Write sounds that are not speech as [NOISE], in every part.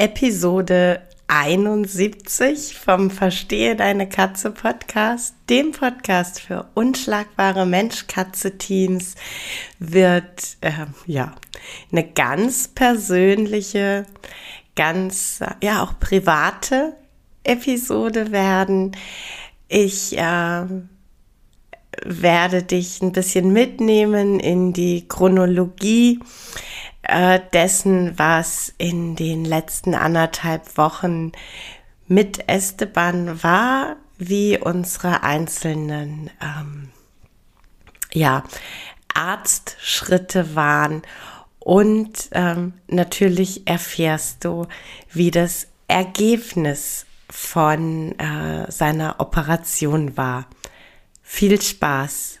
Episode 71 vom Verstehe deine Katze Podcast, dem Podcast für unschlagbare Mensch-Katze-Teams, wird äh, ja eine ganz persönliche, ganz ja auch private Episode werden. Ich äh, werde dich ein bisschen mitnehmen in die Chronologie äh, dessen, was in den letzten anderthalb Wochen mit Esteban war, wie unsere einzelnen ähm, ja, Arztschritte waren und ähm, natürlich erfährst du, wie das Ergebnis von äh, seiner Operation war. Viel Spaß!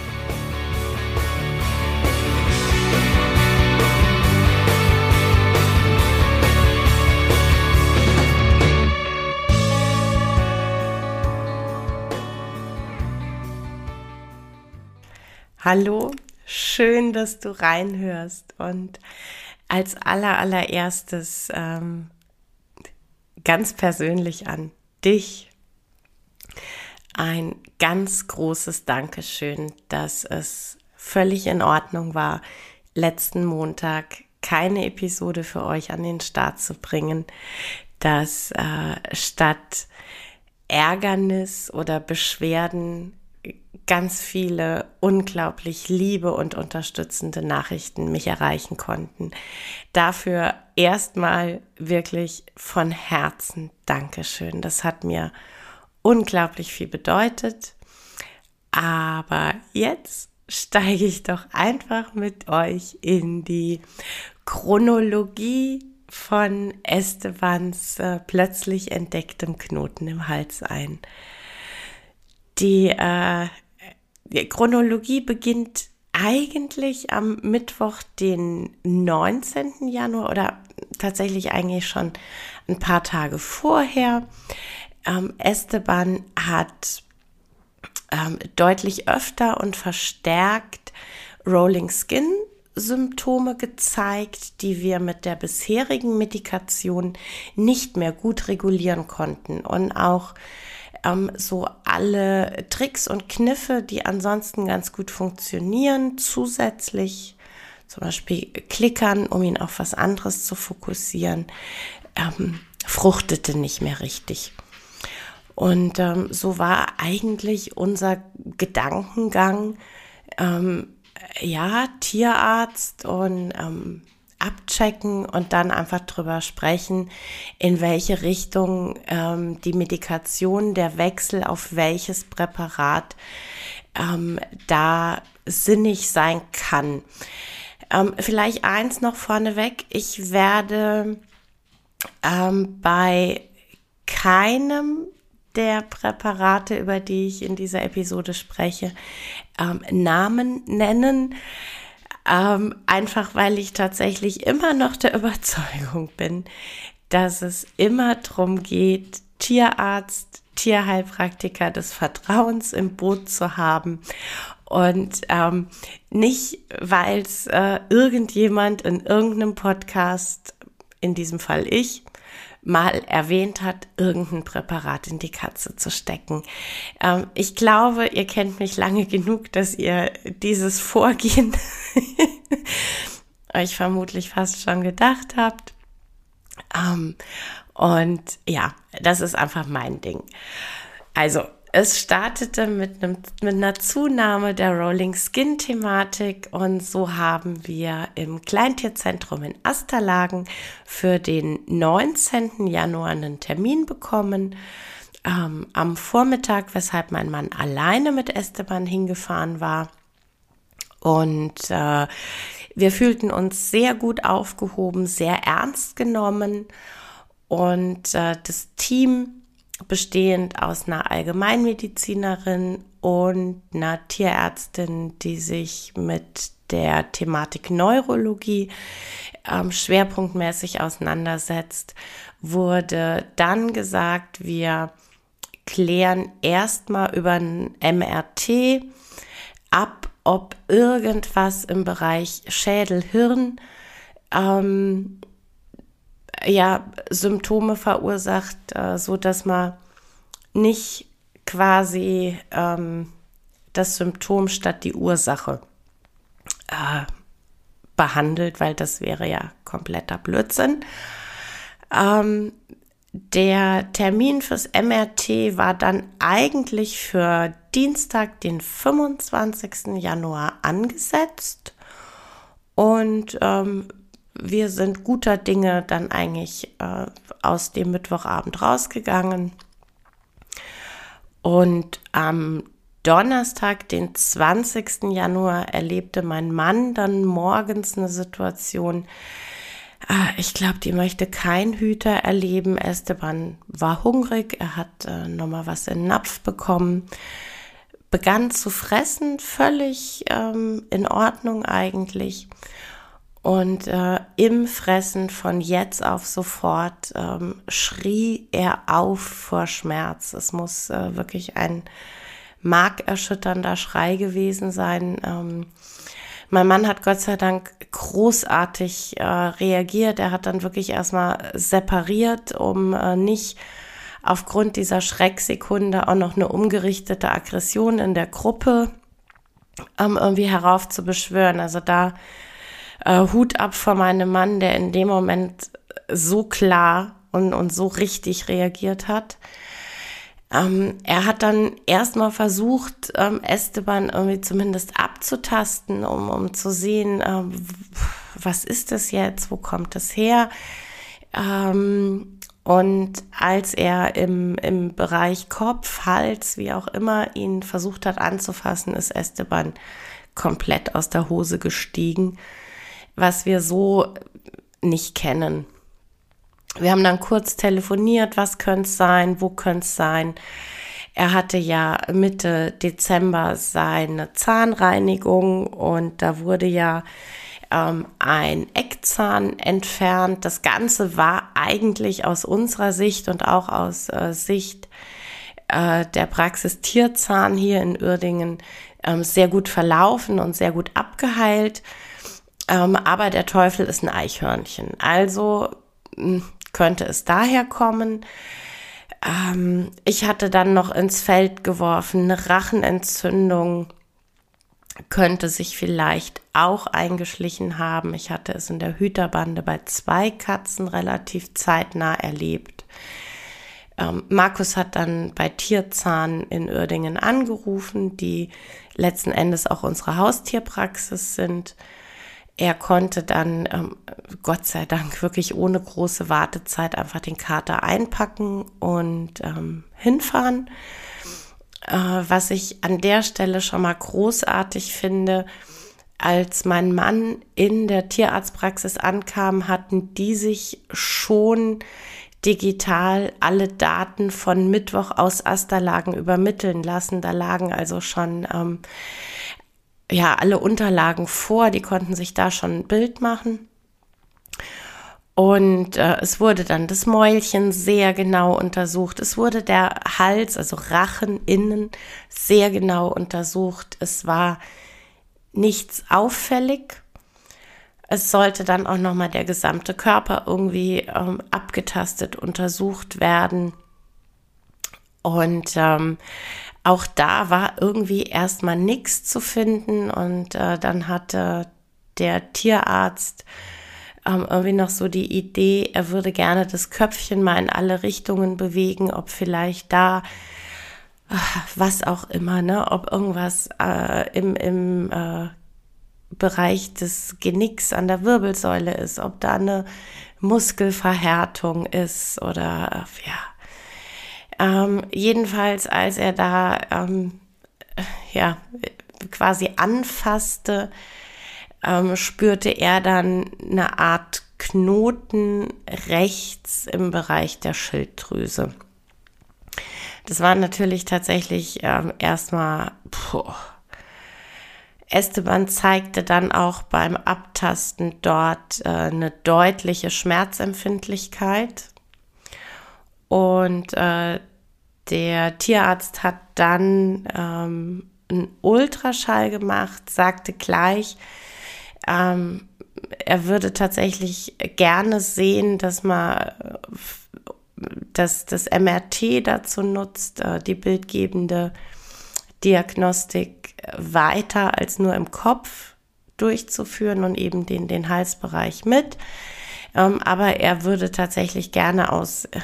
Hallo, schön, dass du reinhörst. Und als aller allererstes ähm, ganz persönlich an dich ein ganz großes Dankeschön, dass es völlig in Ordnung war, letzten Montag keine Episode für euch an den Start zu bringen, dass äh, statt Ärgernis oder Beschwerden ganz viele unglaublich liebe und unterstützende Nachrichten mich erreichen konnten. Dafür erstmal wirklich von Herzen Dankeschön. Das hat mir unglaublich viel bedeutet. Aber jetzt steige ich doch einfach mit euch in die Chronologie von Estebans äh, plötzlich entdecktem Knoten im Hals ein. Die, äh, die Chronologie beginnt eigentlich am Mittwoch, den 19. Januar oder tatsächlich eigentlich schon ein paar Tage vorher. Ähm, Esteban hat ähm, deutlich öfter und verstärkt Rolling Skin Symptome gezeigt, die wir mit der bisherigen Medikation nicht mehr gut regulieren konnten und auch ähm, so alle Tricks und Kniffe, die ansonsten ganz gut funktionieren, zusätzlich zum Beispiel klickern, um ihn auf was anderes zu fokussieren, ähm, fruchtete nicht mehr richtig. Und ähm, so war eigentlich unser Gedankengang, ähm, ja, Tierarzt und ähm, abchecken und dann einfach drüber sprechen, in welche Richtung ähm, die Medikation, der Wechsel auf welches Präparat ähm, da sinnig sein kann. Ähm, vielleicht eins noch vorneweg. Ich werde ähm, bei keinem der Präparate, über die ich in dieser Episode spreche, ähm, Namen nennen. Ähm, einfach weil ich tatsächlich immer noch der [LAUGHS] Überzeugung bin, dass es immer darum geht, Tierarzt, Tierheilpraktiker des Vertrauens im Boot zu haben. Und ähm, nicht, weil es äh, irgendjemand in irgendeinem Podcast, in diesem Fall ich, mal erwähnt hat, irgendein Präparat in die Katze zu stecken. Ähm, ich glaube, ihr kennt mich lange genug, dass ihr dieses Vorgehen [LAUGHS] euch vermutlich fast schon gedacht habt. Ähm, und ja, das ist einfach mein Ding. Also, es startete mit, einem, mit einer Zunahme der Rolling Skin Thematik und so haben wir im Kleintierzentrum in Asterlagen für den 19. Januar einen Termin bekommen ähm, am Vormittag, weshalb mein Mann alleine mit Esteban hingefahren war. Und äh, wir fühlten uns sehr gut aufgehoben, sehr ernst genommen und äh, das Team bestehend aus einer Allgemeinmedizinerin und einer Tierärztin, die sich mit der Thematik Neurologie ähm, schwerpunktmäßig auseinandersetzt, wurde dann gesagt, wir klären erstmal über ein MRT ab, ob irgendwas im Bereich Schädel-Hirn ähm, ja, Symptome verursacht, äh, so dass man nicht quasi ähm, das Symptom statt die Ursache äh, behandelt, weil das wäre ja kompletter Blödsinn. Ähm, der Termin fürs MRT war dann eigentlich für Dienstag, den 25. Januar angesetzt. Und ähm, wir sind guter Dinge dann eigentlich äh, aus dem Mittwochabend rausgegangen. Und am Donnerstag, den 20. Januar, erlebte mein Mann dann morgens eine Situation. Äh, ich glaube, die möchte kein Hüter erleben. Esteban war hungrig, er hat äh, nochmal was in den Napf bekommen, begann zu fressen, völlig ähm, in Ordnung eigentlich. Und äh, im Fressen von jetzt auf sofort ähm, schrie er auf vor Schmerz. Es muss äh, wirklich ein markerschütternder Schrei gewesen sein. Ähm, mein Mann hat Gott sei Dank großartig äh, reagiert. Er hat dann wirklich erstmal separiert, um äh, nicht aufgrund dieser Schrecksekunde auch noch eine umgerichtete Aggression in der Gruppe ähm, irgendwie heraufzubeschwören. Also da äh, Hut ab vor meinem Mann, der in dem Moment so klar und, und so richtig reagiert hat. Ähm, er hat dann erstmal versucht, ähm, Esteban irgendwie zumindest abzutasten, um, um zu sehen, ähm, was ist das jetzt, wo kommt das her? Ähm, und als er im, im Bereich Kopf, Hals, wie auch immer, ihn versucht hat anzufassen, ist Esteban komplett aus der Hose gestiegen was wir so nicht kennen. Wir haben dann kurz telefoniert, was könnte es sein, wo könnte es sein. Er hatte ja Mitte Dezember seine Zahnreinigung und da wurde ja ähm, ein Eckzahn entfernt. Das Ganze war eigentlich aus unserer Sicht und auch aus äh, Sicht äh, der Praxis Tierzahn hier in Uerdingen äh, sehr gut verlaufen und sehr gut abgeheilt. Ähm, aber der Teufel ist ein Eichhörnchen. Also hm, könnte es daher kommen. Ähm, ich hatte dann noch ins Feld geworfen, eine Rachenentzündung könnte sich vielleicht auch eingeschlichen haben. Ich hatte es in der Hüterbande bei zwei Katzen relativ zeitnah erlebt. Ähm, Markus hat dann bei Tierzahn in Uerdingen angerufen, die letzten Endes auch unsere Haustierpraxis sind. Er konnte dann, ähm, Gott sei Dank, wirklich ohne große Wartezeit einfach den Kater einpacken und ähm, hinfahren. Äh, was ich an der Stelle schon mal großartig finde, als mein Mann in der Tierarztpraxis ankam, hatten die sich schon digital alle Daten von Mittwoch aus Asterlagen übermitteln lassen. Da lagen also schon ähm, ja alle Unterlagen vor, die konnten sich da schon ein Bild machen. Und äh, es wurde dann das Mäulchen sehr genau untersucht. Es wurde der Hals, also Rachen innen, sehr genau untersucht. Es war nichts auffällig. Es sollte dann auch nochmal der gesamte Körper irgendwie ähm, abgetastet, untersucht werden. Und ähm, auch da war irgendwie erstmal nichts zu finden und äh, dann hatte der Tierarzt ähm, irgendwie noch so die Idee, er würde gerne das Köpfchen mal in alle Richtungen bewegen, ob vielleicht da was auch immer, ne, ob irgendwas äh, im, im äh, Bereich des Genicks an der Wirbelsäule ist, ob da eine Muskelverhärtung ist oder ja. Ähm, jedenfalls, als er da ähm, ja quasi anfasste, ähm, spürte er dann eine Art Knoten rechts im Bereich der Schilddrüse. Das war natürlich tatsächlich ähm, erstmal. Esteban zeigte dann auch beim Abtasten dort äh, eine deutliche Schmerzempfindlichkeit. Und äh, der Tierarzt hat dann ähm, einen Ultraschall gemacht, sagte gleich, ähm, er würde tatsächlich gerne sehen, dass man dass das MRT dazu nutzt, äh, die bildgebende Diagnostik weiter als nur im Kopf durchzuführen und eben den, den Halsbereich mit. Ähm, aber er würde tatsächlich gerne aus äh,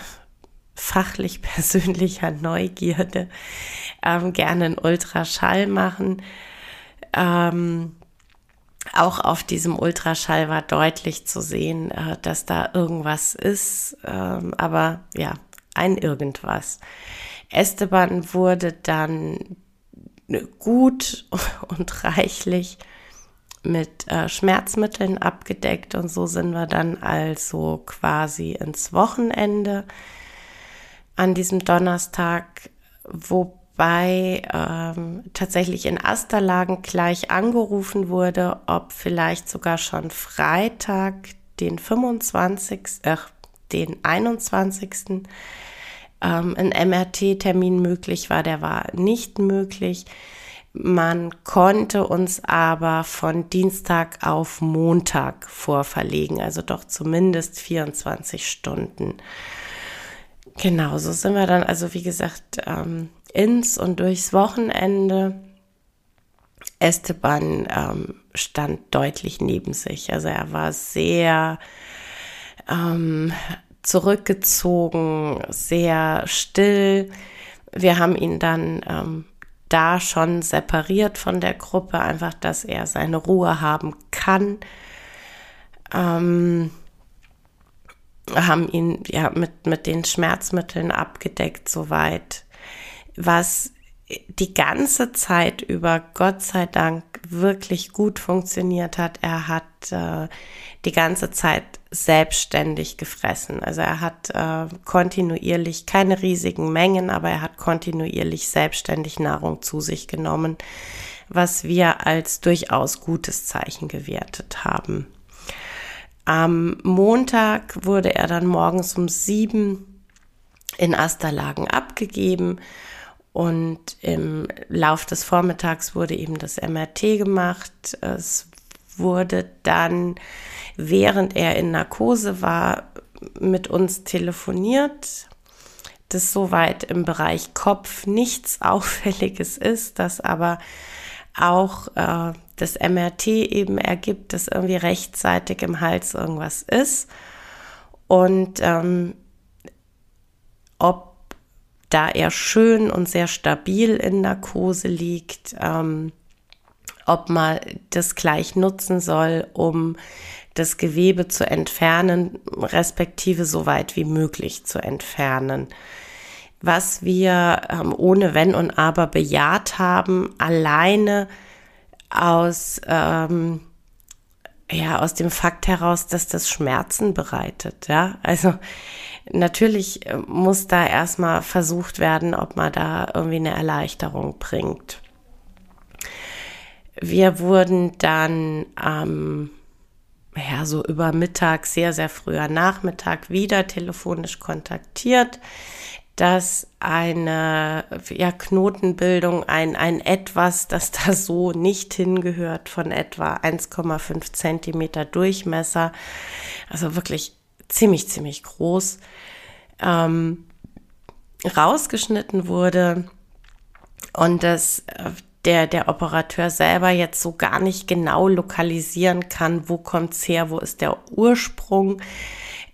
fachlich [LAUGHS] persönlicher Neugierde ähm, gerne einen Ultraschall machen. Ähm, auch auf diesem Ultraschall war deutlich zu sehen, äh, dass da irgendwas ist, ähm, aber ja, ein irgendwas. Esteban wurde dann gut [LAUGHS] und reichlich mit äh, Schmerzmitteln abgedeckt und so sind wir dann also quasi ins Wochenende an diesem Donnerstag, wo bei ähm, tatsächlich in Asterlagen gleich angerufen wurde, ob vielleicht sogar schon Freitag, den 25., äh, den 21. Ähm, ein MRT-Termin möglich war. Der war nicht möglich. Man konnte uns aber von Dienstag auf Montag vorverlegen, also doch zumindest 24 Stunden. Genau, so sind wir dann, also wie gesagt, ähm, ins und durchs Wochenende. Esteban ähm, stand deutlich neben sich. Also er war sehr ähm, zurückgezogen, sehr still. Wir haben ihn dann ähm, da schon separiert von der Gruppe, einfach, dass er seine Ruhe haben kann. Ähm, haben ihn ja mit, mit den Schmerzmitteln abgedeckt soweit was die ganze Zeit über, Gott sei Dank, wirklich gut funktioniert hat. Er hat äh, die ganze Zeit selbstständig gefressen. Also er hat äh, kontinuierlich, keine riesigen Mengen, aber er hat kontinuierlich selbstständig Nahrung zu sich genommen, was wir als durchaus gutes Zeichen gewertet haben. Am Montag wurde er dann morgens um sieben in Asterlagen abgegeben und im Lauf des Vormittags wurde eben das MRT gemacht. Es wurde dann, während er in Narkose war, mit uns telefoniert, dass soweit im Bereich Kopf nichts [LAUGHS] Auffälliges ist, dass aber auch äh, das MRT eben ergibt, dass irgendwie rechtzeitig im Hals irgendwas ist. Und ähm, ob da er schön und sehr stabil in Narkose liegt, ähm, ob man das gleich nutzen soll, um das Gewebe zu entfernen, respektive so weit wie möglich zu entfernen. Was wir ähm, ohne Wenn und Aber bejaht haben, alleine aus, ähm, ja, aus dem Fakt heraus, dass das Schmerzen bereitet. Ja, also Natürlich äh, muss da erstmal versucht werden, ob man da irgendwie eine Erleichterung bringt. Wir wurden dann ähm, ja, so über Mittag, sehr, sehr früher Nachmittag wieder telefonisch kontaktiert, dass eine ja, Knotenbildung, ein, ein etwas, [LAUGHS] das da so nicht hingehört, von etwa 1,5 Zentimeter Durchmesser, also wirklich ziemlich, ziemlich groß, ähm, rausgeschnitten wurde und dass äh, der, der Operateur selber jetzt so gar nicht genau lokalisieren kann, wo kommt's her, wo ist der Ursprung.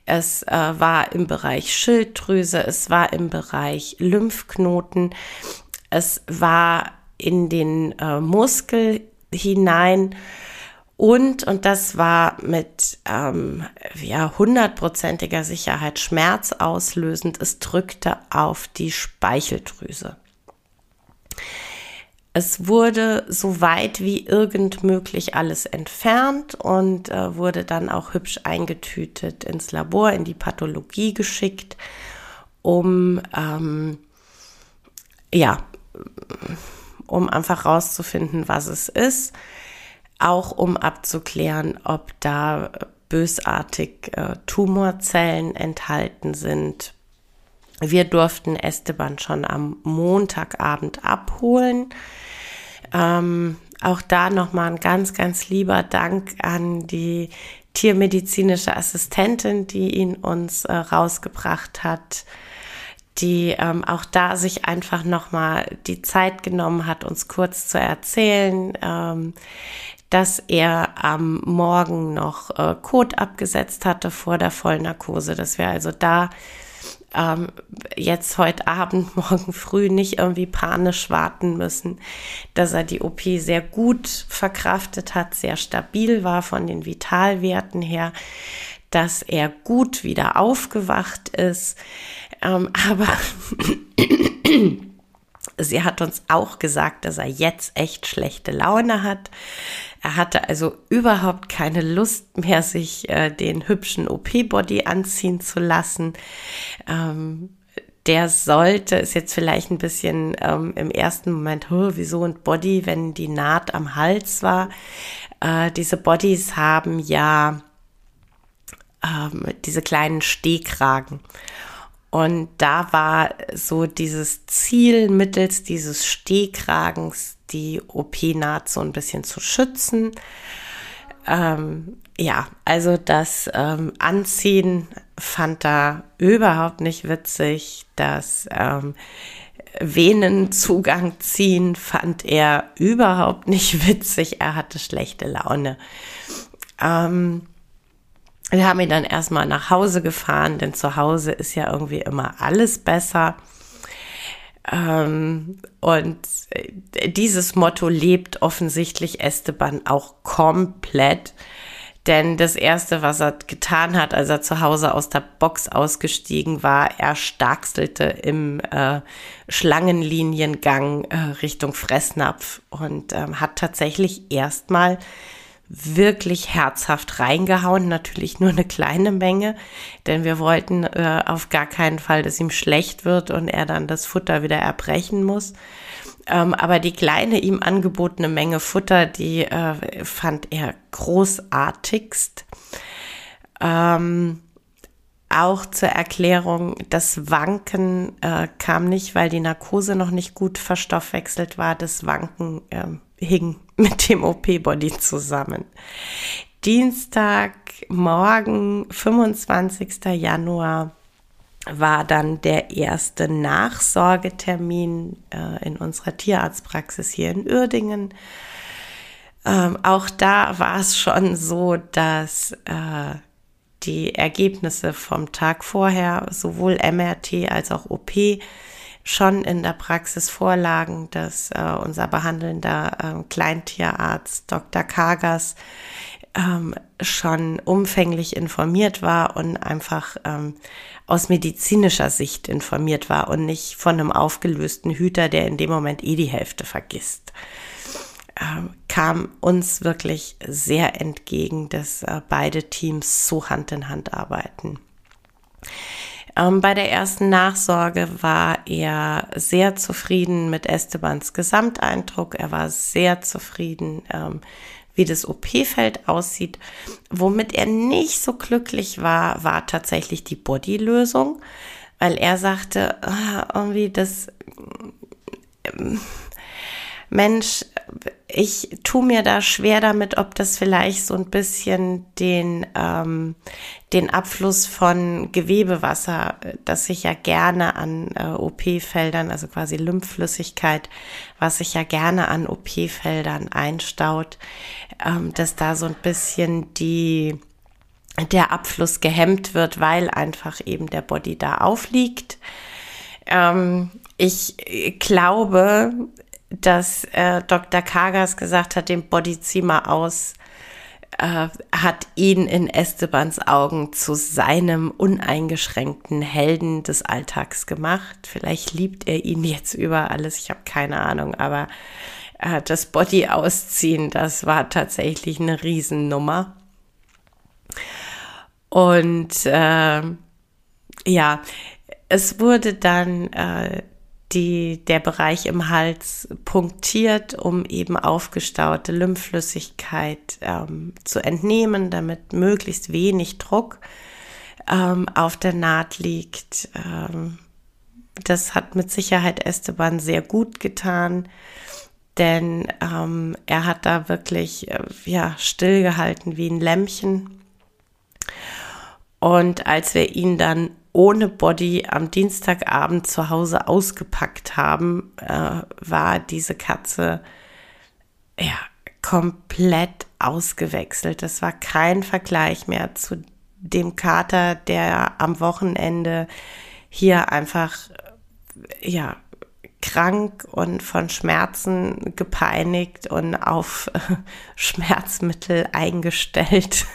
Es äh, war im Bereich Schilddrüse, es war im Bereich Lymphknoten. es war in den äh, Muskel hinein und, und das war mit ähm, ja, hundertprozentiger Sicherheit schmerzauslösend, es drückte auf die Speicheldrüse. Es wurde so weit wie irgend möglich alles entfernt und äh, wurde dann auch hübsch eingetütet ins Labor, in die Pathologie geschickt, um ähm, ja, um einfach rauszufinden, was es ist, auch um abzuklären, ob da bösartig äh, Tumorzellen enthalten sind. Wir durften Esteban schon am Montagabend abholen. Ähm, auch da nochmal ein ganz, ganz lieber Dank an die tiermedizinische Assistentin, die ihn uns äh, rausgebracht hat, die ähm, auch da sich einfach nochmal die Zeit genommen hat, uns kurz zu erzählen, ähm, dass er am Morgen noch äh, Kot abgesetzt hatte vor der Vollnarkose, dass wir also da ähm, jetzt heute Abend, [LAUGHS] morgen früh nicht irgendwie panisch warten müssen, dass er die OP sehr gut verkraftet hat, sehr stabil war von den Vitalwerten her, dass er gut wieder aufgewacht ist. Ähm, aber sie hat uns auch gesagt, dass er jetzt echt schlechte Laune hat. Er hatte also überhaupt keine Lust mehr, sich äh, den hübschen OP-Body anziehen zu lassen. Ähm, der sollte, ist jetzt vielleicht ein bisschen ähm, im ersten Moment, wieso ein Body, wenn die Naht am Hals war. Äh, diese Bodies haben ja ähm, diese kleinen Stehkragen. Und da war so dieses Ziel mittels dieses Stehkragens die OP-Naht so ein bisschen zu schützen. Ähm, ja, also das ähm, Anziehen fand er überhaupt nicht witzig. Das ähm, Venenzugang ziehen fand er überhaupt nicht [LAUGHS] witzig. Er hatte schlechte Laune. Ähm, wir haben ihn dann erstmal nach Hause gefahren, denn zu Hause ist ja irgendwie immer alles besser. Ähm, und äh, dieses Motto lebt offensichtlich Esteban auch komplett. Denn das Erste, was er getan hat, als er zu Hause aus der Box ausgestiegen war, er starkstelte im äh, Schlangenliniengang äh, Richtung Fressnapf und ähm, hat tatsächlich erstmal wirklich herzhaft reingehauen, natürlich nur eine kleine Menge, denn wir wollten äh, auf gar keinen Fall, dass ihm schlecht wird und er dann das Futter wieder erbrechen muss. Ähm, aber die kleine ihm angebotene Menge Futter, die äh, fand er großartigst. Ähm, auch zur Erklärung, das Wanken äh, kam nicht, weil die Narkose noch nicht gut verstoffwechselt war. Das Wanken äh, hing mit dem OP-Body zusammen. Dienstagmorgen, 25. Januar, war dann der erste Nachsorgetermin äh, in unserer Tierarztpraxis hier in Uerdingen. Ähm, auch da war es schon so, dass äh, die Ergebnisse vom Tag vorher, sowohl MRT als auch OP, schon in der Praxis vorlagen, dass äh, unser behandelnder äh, Kleintierarzt Dr. Kagas ähm, schon umfänglich informiert war und einfach ähm, aus medizinischer Sicht informiert war und nicht von einem aufgelösten Hüter, der in dem Moment eh die Hälfte vergisst. Ähm, kam uns wirklich sehr entgegen, dass äh, beide Teams so Hand in Hand arbeiten. Ähm, bei der ersten Nachsorge war er sehr zufrieden mit Estebans Gesamteindruck. Er war sehr zufrieden, ähm, wie das OP-Feld aussieht. Womit er nicht so glücklich war, war tatsächlich die Body-Lösung, weil er sagte, ah, irgendwie das, ähm, Mensch, ich tue mir da schwer damit, ob das vielleicht so ein bisschen den, ähm, den Abfluss von Gewebewasser, das sich ja gerne an äh, OP-Feldern, also quasi Lymphflüssigkeit, was sich ja gerne an OP-Feldern einstaut, ähm, dass da so ein bisschen die, der Abfluss gehemmt wird, weil einfach eben der Body da aufliegt. Ähm, ich glaube, dass äh, Dr. Kagas gesagt hat, den Body zieh mal aus, äh, hat ihn in Estebans Augen zu seinem uneingeschränkten Helden des Alltags gemacht. Vielleicht liebt er ihn jetzt über alles, ich habe keine Ahnung, aber äh, das Body ausziehen, das war tatsächlich eine Riesennummer. Und äh, ja, es wurde dann äh, die, der Bereich im Hals punktiert, um eben aufgestaute Lymphflüssigkeit ähm, zu entnehmen, damit möglichst wenig Druck ähm, auf der Naht liegt. Ähm, das hat mit Sicherheit Esteban sehr gut getan, denn ähm, er hat da wirklich äh, ja, stillgehalten wie ein Lämmchen. Und als wir ihn dann ohne Body am Dienstagabend zu Hause ausgepackt haben, äh, war diese Katze ja komplett ausgewechselt. Das war kein Vergleich mehr zu dem Kater, der am Wochenende hier einfach ja krank und von Schmerzen gepeinigt und auf Schmerzmittel eingestellt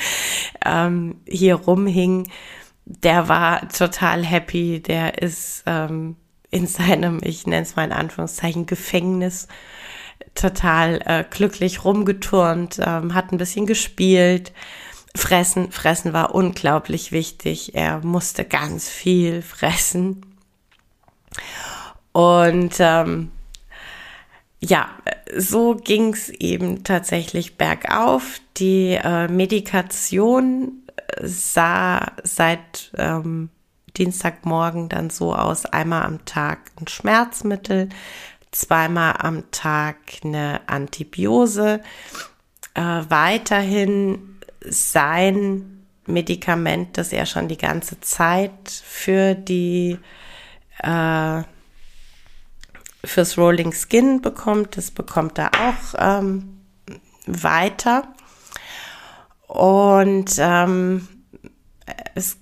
[LAUGHS] ähm, hier rumhing der war total happy, der ist ähm, in seinem, ich nenne es mal in Anführungszeichen, Gefängnis total äh, glücklich rumgeturnt, ähm, hat ein bisschen gespielt. Fressen, fressen war unglaublich wichtig. Er musste ganz viel fressen. Und ähm, ja, so ging es eben tatsächlich bergauf. Die äh, Medikation sah seit ähm, Dienstagmorgen dann so aus, einmal am Tag ein Schmerzmittel, zweimal am Tag eine Antibiose, äh, weiterhin sein Medikament, das er schon die ganze Zeit für die äh, fürs Rolling Skin bekommt, das bekommt er auch ähm, weiter. Und ähm, es,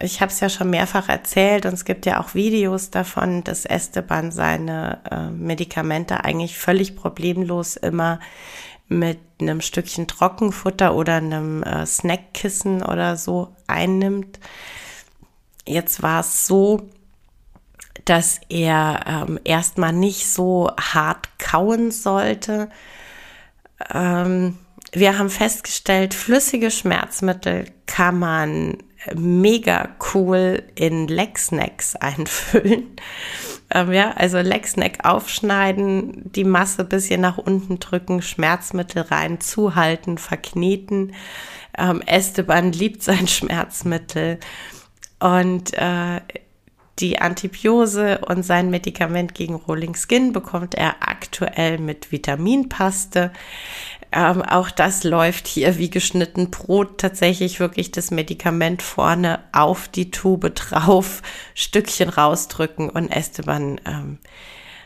ich habe es ja schon mehrfach erzählt und es gibt ja auch Videos davon, dass Esteban seine äh, Medikamente eigentlich völlig problemlos immer mit einem Stückchen Trockenfutter oder einem äh, Snackkissen oder so einnimmt. Jetzt war es so, dass er ähm, erstmal nicht so hart kauen sollte. Ähm, wir haben festgestellt, flüssige Schmerzmittel kann man mega cool in Legsnacks [LAUGHS] einfüllen. Ähm, ja, also Legsnack aufschneiden, die Masse bisschen nach unten drücken, Schmerzmittel rein, zuhalten, verkneten. Ähm, Esteban liebt sein [LAUGHS] Schmerzmittel und äh, die Antibiose und sein Medikament gegen Rolling Skin bekommt er aktuell mit Vitaminpaste. Ähm, auch das läuft hier wie geschnitten Brot. Tatsächlich wirklich das Medikament vorne auf die Tube drauf, Stückchen rausdrücken und Esteban, ähm,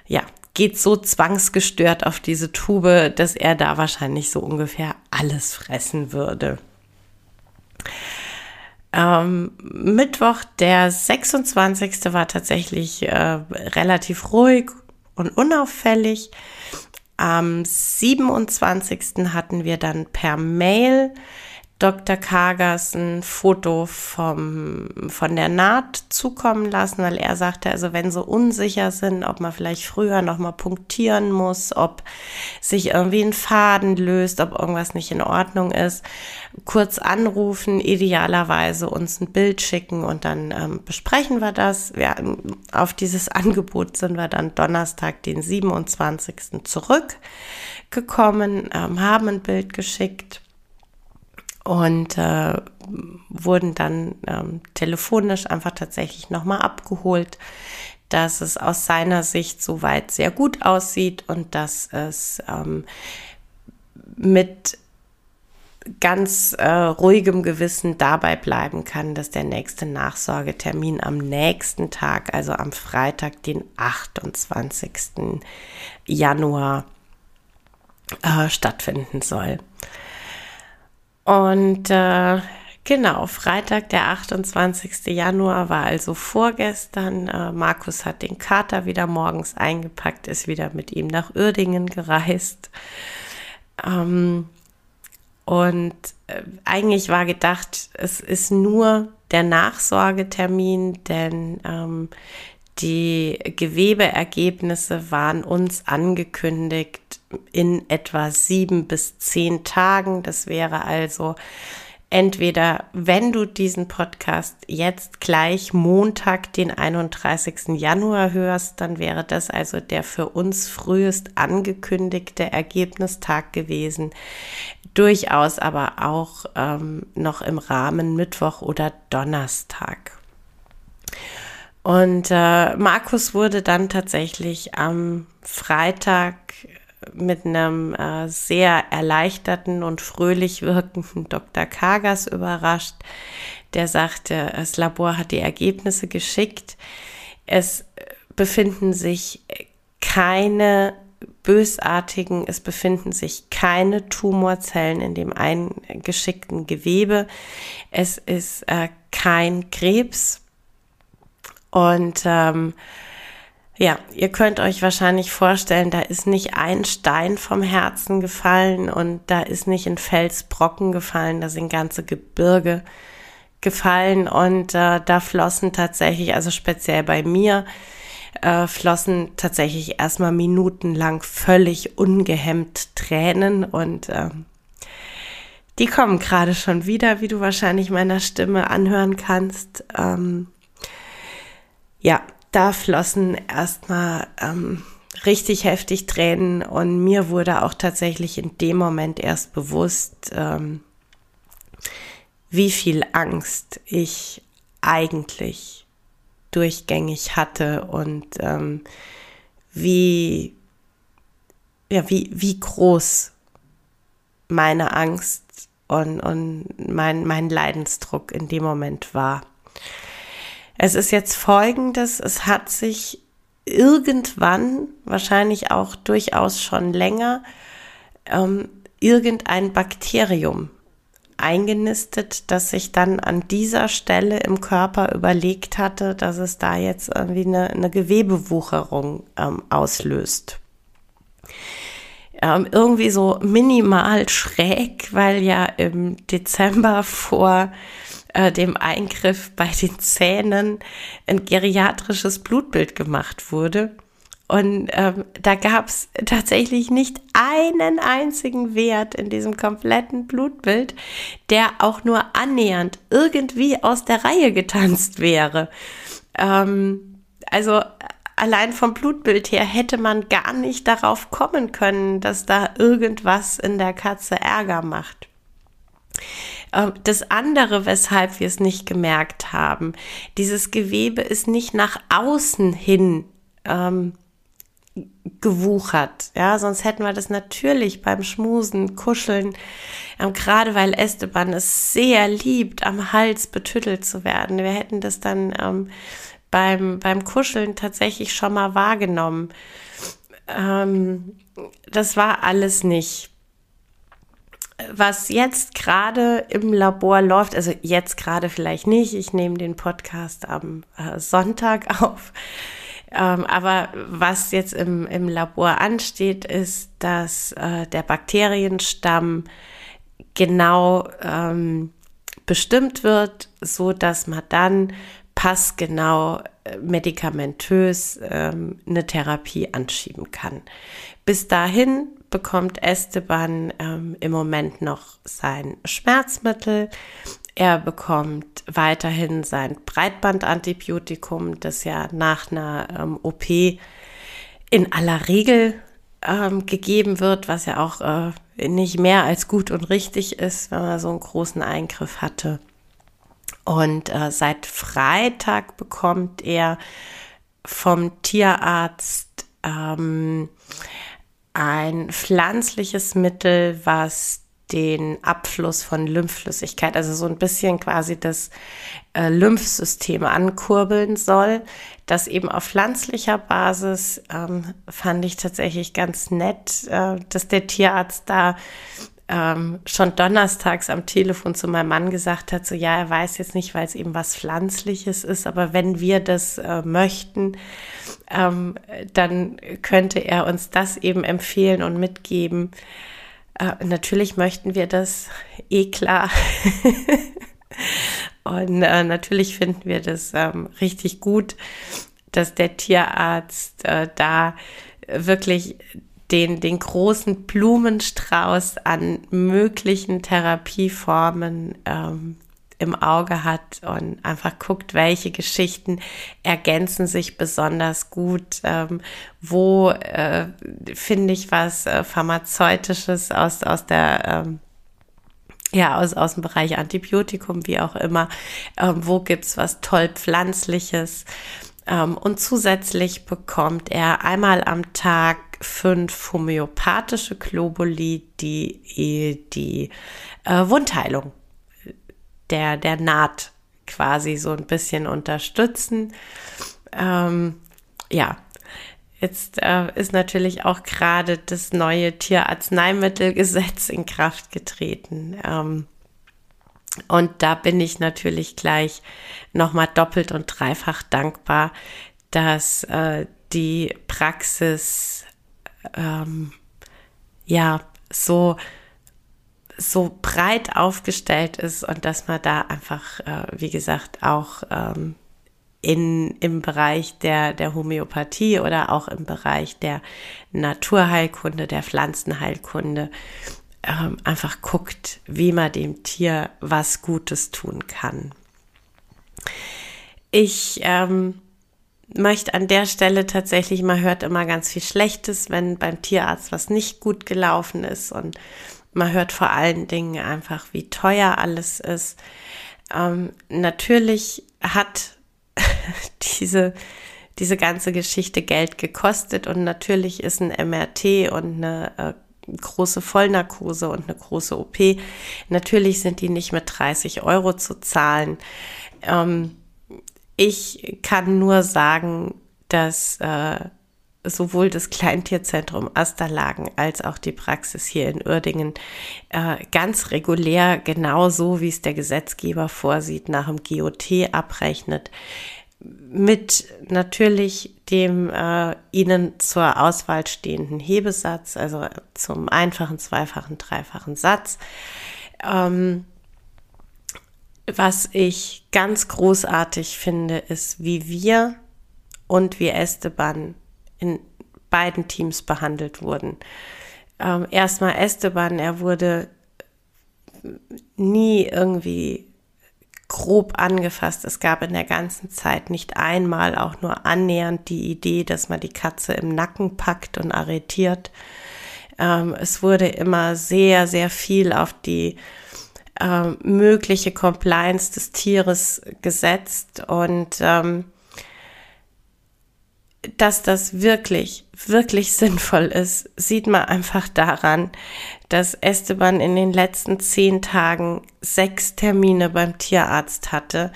ja, geht so zwangsgestört auf diese Tube, dass er da wahrscheinlich so ungefähr alles fressen würde. Ähm, Mittwoch, der 26. war tatsächlich äh, relativ ruhig und unauffällig. Am 27. hatten wir dann per Mail Dr. Kagas ein Foto vom, von der Naht zukommen lassen, weil er sagte, also wenn sie unsicher sind, ob man vielleicht früher nochmal punktieren muss, ob sich irgendwie ein Faden löst, ob irgendwas nicht in Ordnung ist, kurz anrufen, idealerweise uns ein Bild schicken und dann ähm, besprechen wir das. Wir, auf dieses [LAUGHS] Angebot sind wir dann Donnerstag, den 27. zurückgekommen, ähm, haben ein Bild geschickt und äh, wurden dann ähm, telefonisch einfach tatsächlich nochmal abgeholt, dass es aus seiner Sicht soweit sehr gut aussieht und dass es ähm, mit ganz äh, ruhigem Gewissen dabei bleiben kann, dass der nächste Nachsorgetermin am nächsten Tag, also am Freitag, den 28. Januar, äh, stattfinden soll. Und äh, Genau, Freitag, der 28. Januar war also vorgestern. Äh, Markus hat den Kater wieder morgens eingepackt, ist wieder mit ihm nach Uerdingen gereist. Ähm, und äh, eigentlich war gedacht, es ist nur der Nachsorgetermin, denn ähm, die Gewebeergebnisse waren uns angekündigt in etwa sieben bis zehn Tagen. Das wäre also entweder, wenn du diesen Podcast jetzt gleich Montag, den 31. Januar hörst, dann wäre das also der für uns frühest angekündigte Ergebnistag gewesen. Durchaus aber auch ähm, noch im Rahmen Mittwoch oder Donnerstag. Und äh, Markus wurde dann tatsächlich am Freitag mit einem äh, sehr erleichterten und fröhlich wirkenden Dr. Kagas überrascht. Der sagte, das Labor hat die Ergebnisse geschickt. Es befinden sich keine bösartigen, es befinden sich keine Tumorzellen in dem eingeschickten Gewebe. Es ist äh, kein Krebs. Und ähm, ja, ihr könnt euch wahrscheinlich vorstellen, da ist nicht ein Stein vom Herzen gefallen und da ist nicht ein Felsbrocken gefallen, da sind ganze Gebirge gefallen und äh, da flossen tatsächlich, also speziell bei mir, äh, flossen tatsächlich erstmal minutenlang völlig ungehemmt Tränen und äh, die kommen gerade schon wieder, wie du wahrscheinlich meiner Stimme anhören kannst. Ähm, ja, da flossen erstmal ähm, richtig heftig Tränen und mir wurde auch tatsächlich in dem Moment erst bewusst, ähm, wie viel Angst ich eigentlich durchgängig hatte und ähm, wie, ja, wie, wie groß meine Angst und, und mein, mein Leidensdruck in dem Moment war. Es ist jetzt folgendes, es hat sich irgendwann, wahrscheinlich auch durchaus schon länger, ähm, irgendein Bakterium eingenistet, das sich dann an dieser Stelle im Körper überlegt hatte, dass es da jetzt irgendwie eine, eine Gewebewucherung ähm, auslöst. Ähm, irgendwie so minimal schräg, weil ja im Dezember vor äh, dem Eingriff bei den Zähnen ein geriatrisches Blutbild gemacht wurde. Und ähm, da gab es tatsächlich nicht einen einzigen Wert in diesem kompletten Blutbild, der auch nur annähernd irgendwie aus der Reihe getanzt wäre. Ähm, also allein vom Blutbild her hätte man gar nicht darauf kommen können, dass da irgendwas in der Katze Ärger macht. Ähm, das andere, weshalb wir es nicht gemerkt haben, dieses Gewebe ist nicht nach außen hin ähm, gewuchert. Ja, sonst hätten wir das natürlich beim Schmusen, Kuscheln, ähm, gerade weil Esteban es sehr liebt, am Hals betüttelt zu werden. Wir hätten das dann ähm, beim, beim Kuscheln tatsächlich schon mal wahrgenommen. Ähm, das war alles nicht was jetzt gerade im Labor läuft, also jetzt gerade vielleicht nicht, ich nehme den Podcast am äh, Sonntag [LAUGHS] auf, ähm, aber was jetzt im, im Labor ansteht, ist, dass äh, der Bakterienstamm genau ähm, bestimmt wird, so dass man dann passgenau äh, medikamentös ähm, eine Therapie anschieben kann. Bis dahin bekommt Esteban ähm, im Moment noch sein Schmerzmittel. Er bekommt weiterhin sein Breitbandantibiotikum, das ja nach einer ähm, OP in aller Regel ähm, gegeben wird, was ja auch äh, nicht mehr als gut und richtig ist, wenn man so einen großen Eingriff hatte. Und äh, seit Freitag bekommt er vom Tierarzt ähm, ein pflanzliches Mittel, was den Abfluss von Lymphflüssigkeit, also so ein bisschen quasi das äh, Lymphsystem ankurbeln soll. Das eben auf pflanzlicher Basis ähm, fand ich tatsächlich ganz nett, äh, dass der Tierarzt da ähm, schon donnerstags am Telefon zu meinem Mann gesagt hat, so ja, er weiß jetzt nicht, weil es eben was Pflanzliches ist, aber wenn wir das äh, möchten, ähm, dann könnte er uns das eben empfehlen und mitgeben. Äh, natürlich möchten wir das, eh klar. [LAUGHS] und äh, natürlich finden wir das ähm, richtig gut, dass der Tierarzt äh, da wirklich den, den großen Blumenstrauß an möglichen Therapieformen ähm, im Auge hat und einfach guckt, welche Geschichten ergänzen sich besonders gut, ähm, wo äh, finde ich was äh, Pharmazeutisches aus, aus der ähm, ja, aus, aus dem Bereich Antibiotikum, wie auch immer. Ähm, wo gibt's was toll Pflanzliches? Ähm, und zusätzlich bekommt er einmal am Tag fünf homöopathische Globuli, die die äh, Wundheilung der, der Naht quasi so ein bisschen unterstützen. Ähm, ja, jetzt äh, ist natürlich auch gerade das neue Tierarzneimittelgesetz in Kraft getreten. Ähm, und da bin ich natürlich gleich nochmal doppelt und dreifach dankbar, dass äh, die Praxis ähm, ja so so breit aufgestellt ist und dass man da einfach, äh, wie gesagt, auch ähm, in, im Bereich der, der Homöopathie oder auch im Bereich der Naturheilkunde, der Pflanzenheilkunde ähm, einfach guckt, wie man dem Tier was Gutes tun kann. Ich ähm, möchte an der Stelle tatsächlich, man hört immer ganz viel Schlechtes, wenn beim Tierarzt was nicht gut gelaufen ist und man hört vor allen Dingen einfach, wie teuer alles ist. Ähm, natürlich hat [LAUGHS] diese, diese ganze Geschichte Geld gekostet und natürlich ist ein MRT und eine äh, große Vollnarkose und eine große OP. Natürlich sind die nicht mit 30 Euro zu zahlen. Ähm, ich kann nur sagen, dass äh, sowohl das Kleintierzentrum Asterlagen als auch die Praxis hier in Uerdingen äh, ganz regulär, genauso wie es der Gesetzgeber vorsieht, nach dem GOT abrechnet mit natürlich dem äh, Ihnen zur Auswahl stehenden Hebesatz, also zum einfachen, zweifachen, dreifachen Satz. Ähm, was ich ganz großartig finde, ist, wie wir und wie Esteban in beiden Teams behandelt wurden. Ähm, erstmal Esteban, er wurde nie irgendwie grob angefasst. Es gab in der ganzen Zeit nicht einmal auch nur annähernd die Idee, dass man die Katze im Nacken packt und arretiert. Ähm, es wurde immer sehr, sehr viel auf die ähm, mögliche Compliance des Tieres gesetzt und ähm, dass das wirklich, wirklich [LAUGHS] sinnvoll ist, sieht man einfach daran, dass Esteban in den letzten zehn Tagen sechs Termine beim Tierarzt hatte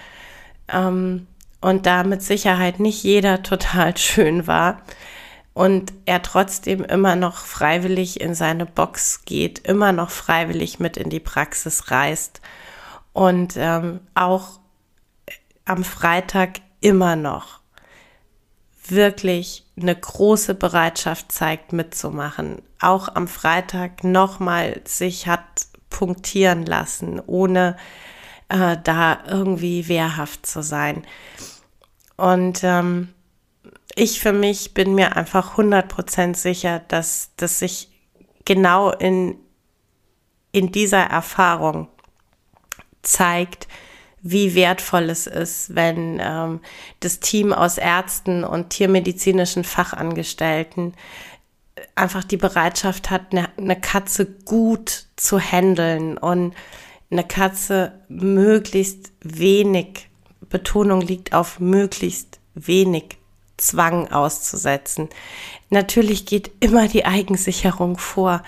ähm, und da mit Sicherheit nicht jeder [LAUGHS] total schön war und er trotzdem immer noch freiwillig in seine Box geht, immer noch freiwillig mit in die Praxis reist und ähm, auch am Freitag immer noch wirklich eine große Bereitschaft zeigt, mitzumachen. Auch am Freitag nochmal sich hat punktieren lassen, ohne äh, da irgendwie wehrhaft zu sein. Und ähm, ich für mich bin mir einfach 100% sicher, dass das sich genau in, in dieser Erfahrung zeigt, wie wertvoll es ist, wenn ähm, das Team aus Ärzten und tiermedizinischen Fachangestellten einfach die Bereitschaft hat, eine, eine Katze gut zu handeln und eine Katze möglichst wenig, Betonung liegt auf möglichst wenig Zwang auszusetzen. Natürlich geht immer die Eigensicherung vor.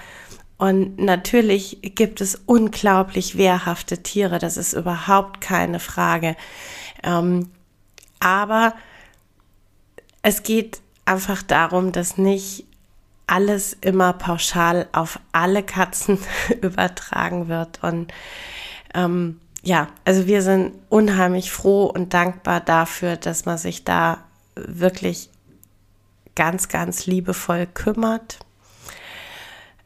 Und natürlich gibt es unglaublich wehrhafte Tiere, das ist überhaupt keine Frage. Ähm, aber es geht einfach darum, dass nicht alles immer pauschal auf alle Katzen [LAUGHS] übertragen wird. Und ähm, ja, also wir sind unheimlich froh und dankbar dafür, dass man sich da wirklich ganz, ganz liebevoll kümmert.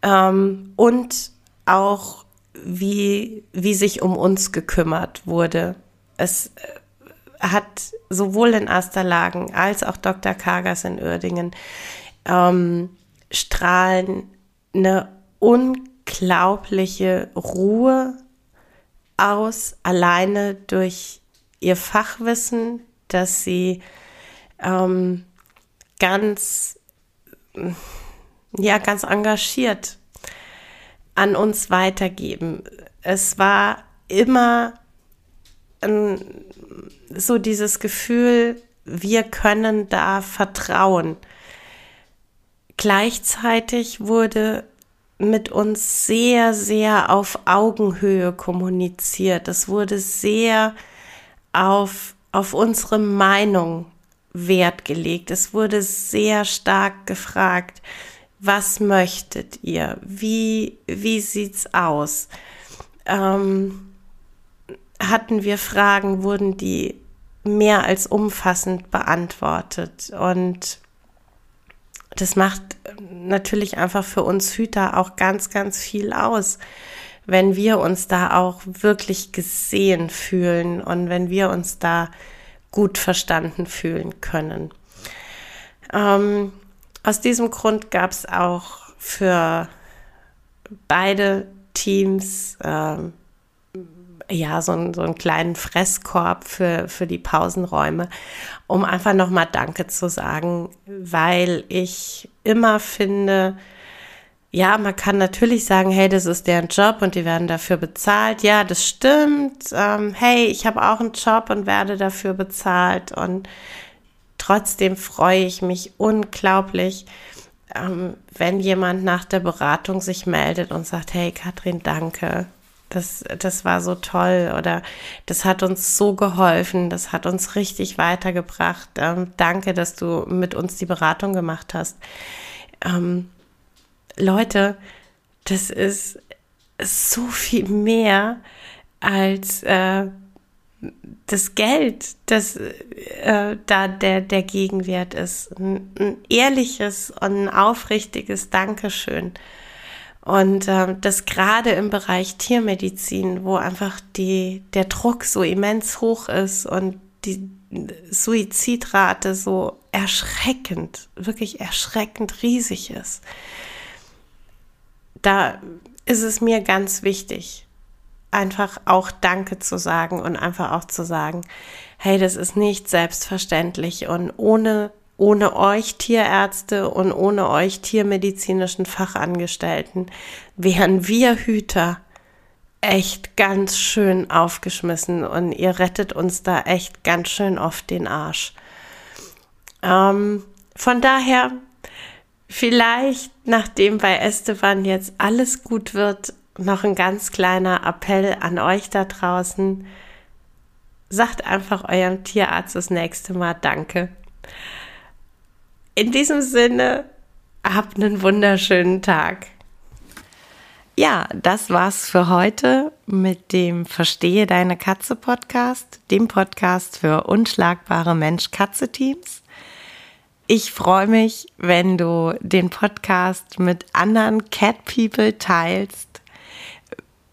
Ähm, und auch wie, wie sich um uns gekümmert wurde. Es äh, hat sowohl in Asterlagen als auch Dr. Kagas in Uerdingen ähm, strahlen eine unglaubliche Ruhe aus, alleine durch ihr Fachwissen, dass sie ähm, ganz, ja, ganz engagiert an uns weitergeben. Es war immer ähm, so dieses Gefühl, wir können da vertrauen. Gleichzeitig wurde mit uns sehr, sehr auf Augenhöhe kommuniziert. Es wurde sehr auf, auf unsere Meinung Wert gelegt. Es wurde sehr stark gefragt, was möchtet ihr? Wie, wie sieht's aus? Ähm, hatten wir Fragen, wurden die mehr als umfassend beantwortet. Und das macht natürlich einfach für uns Hüter auch ganz, ganz viel aus, wenn wir uns da auch wirklich gesehen fühlen und wenn wir uns da gut verstanden fühlen können. Ähm, aus diesem Grund gab es auch für beide Teams ähm, ja so, ein, so einen kleinen Fresskorb für, für die Pausenräume, um einfach nochmal Danke zu sagen, weil ich immer finde, ja, man kann natürlich sagen, hey, das ist deren Job und die werden dafür bezahlt. Ja, das stimmt. Ähm, hey, ich habe auch einen Job und werde dafür bezahlt. Und trotzdem freue ich mich unglaublich, ähm, wenn jemand nach der Beratung sich meldet und sagt, hey, Katrin, danke. Das, das war so toll oder das hat uns so geholfen, das hat uns richtig weitergebracht. Ähm, danke, dass du mit uns die Beratung gemacht hast. Ähm, Leute, das ist so viel mehr als äh, das Geld, das äh, da der, der Gegenwert ist. Ein, ein ehrliches und ein aufrichtiges Dankeschön. Und äh, das gerade im Bereich Tiermedizin, wo einfach die, der Druck so immens hoch ist und die Suizidrate so erschreckend, wirklich erschreckend riesig ist da ist es mir ganz wichtig, einfach auch Danke zu sagen und einfach auch zu sagen, hey, das ist nicht selbstverständlich und ohne ohne euch Tierärzte und ohne euch tiermedizinischen Fachangestellten wären wir Hüter echt ganz schön aufgeschmissen und ihr rettet uns da echt ganz schön oft den Arsch. Ähm, von daher Vielleicht, nachdem bei Esteban jetzt alles gut wird, noch ein ganz kleiner Appell an euch da draußen. Sagt einfach eurem Tierarzt das nächste Mal Danke. In diesem Sinne, habt einen wunderschönen Tag. Ja, das war's für heute mit dem Verstehe deine Katze Podcast, dem Podcast für unschlagbare Mensch-Katze-Teams. Ich freue mich, wenn du den Podcast mit anderen Cat People teilst,